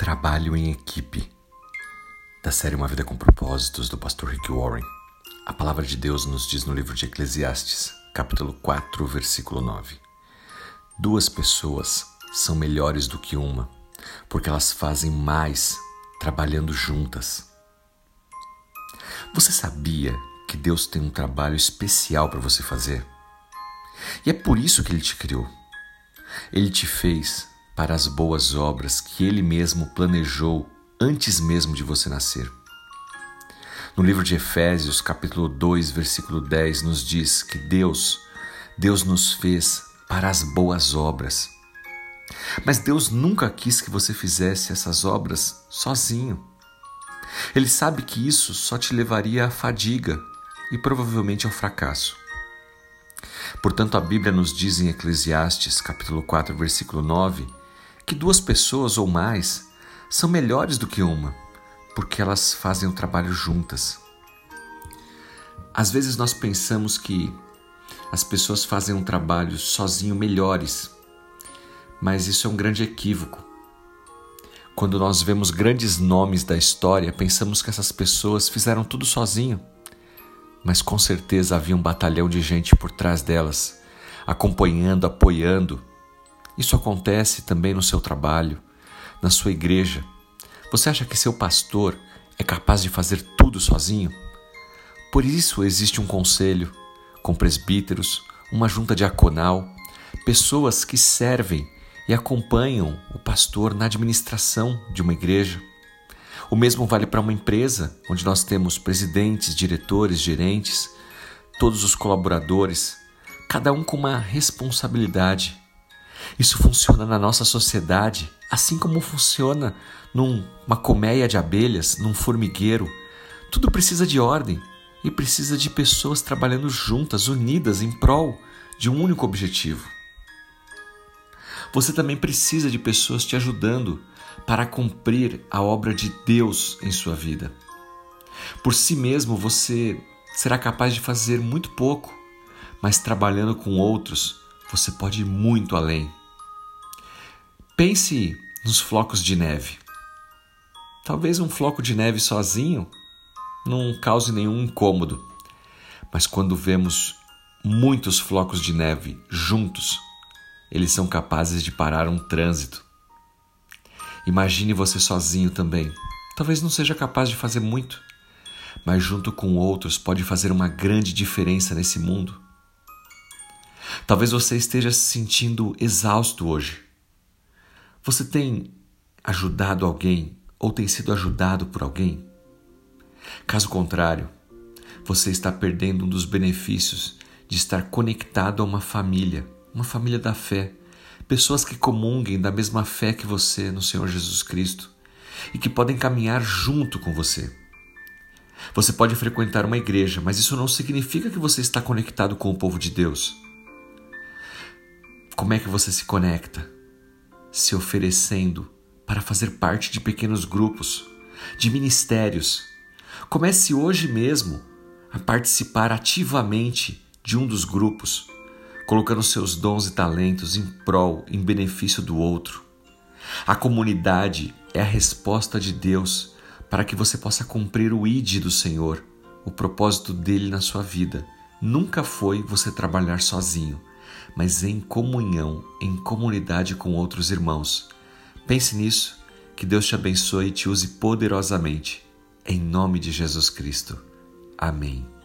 Trabalho em equipe. Da série Uma Vida com Propósitos, do pastor Rick Warren. A palavra de Deus nos diz no livro de Eclesiastes, capítulo 4, versículo 9. Duas pessoas são melhores do que uma, porque elas fazem mais trabalhando juntas. Você sabia que Deus tem um trabalho especial para você fazer? E é por isso que Ele te criou. Ele te fez para as boas obras que Ele mesmo planejou antes mesmo de você nascer. No livro de Efésios, capítulo 2, versículo 10, nos diz que Deus, Deus nos fez para as boas obras. Mas Deus nunca quis que você fizesse essas obras sozinho. Ele sabe que isso só te levaria à fadiga e provavelmente ao fracasso. Portanto, a Bíblia nos diz em Eclesiastes, capítulo 4, versículo 9, que duas pessoas ou mais são melhores do que uma, porque elas fazem o trabalho juntas. Às vezes nós pensamos que as pessoas fazem um trabalho sozinho melhores, mas isso é um grande equívoco. Quando nós vemos grandes nomes da história, pensamos que essas pessoas fizeram tudo sozinho, mas com certeza havia um batalhão de gente por trás delas, acompanhando, apoiando, isso acontece também no seu trabalho, na sua igreja. Você acha que seu pastor é capaz de fazer tudo sozinho? Por isso existe um conselho, com presbíteros, uma junta diaconal, pessoas que servem e acompanham o pastor na administração de uma igreja. O mesmo vale para uma empresa, onde nós temos presidentes, diretores, gerentes, todos os colaboradores, cada um com uma responsabilidade. Isso funciona na nossa sociedade, assim como funciona numa colmeia de abelhas, num formigueiro. Tudo precisa de ordem e precisa de pessoas trabalhando juntas, unidas em prol de um único objetivo. Você também precisa de pessoas te ajudando para cumprir a obra de Deus em sua vida. Por si mesmo você será capaz de fazer muito pouco, mas trabalhando com outros, você pode ir muito além. Pense nos flocos de neve. Talvez um floco de neve sozinho não cause nenhum incômodo, mas quando vemos muitos flocos de neve juntos, eles são capazes de parar um trânsito. Imagine você sozinho também. Talvez não seja capaz de fazer muito, mas junto com outros pode fazer uma grande diferença nesse mundo. Talvez você esteja se sentindo exausto hoje você tem ajudado alguém ou tem sido ajudado por alguém? Caso contrário, você está perdendo um dos benefícios de estar conectado a uma família, uma família da fé, pessoas que comunguem da mesma fé que você no Senhor Jesus Cristo e que podem caminhar junto com você. Você pode frequentar uma igreja, mas isso não significa que você está conectado com o povo de Deus. Como é que você se conecta? Se oferecendo para fazer parte de pequenos grupos, de ministérios. Comece hoje mesmo a participar ativamente de um dos grupos, colocando seus dons e talentos em prol, em benefício do outro. A comunidade é a resposta de Deus para que você possa cumprir o ID do Senhor, o propósito dele na sua vida. Nunca foi você trabalhar sozinho, mas em comunhão, em comunidade com outros irmãos. Pense nisso, que Deus te abençoe e te use poderosamente. Em nome de Jesus Cristo. Amém.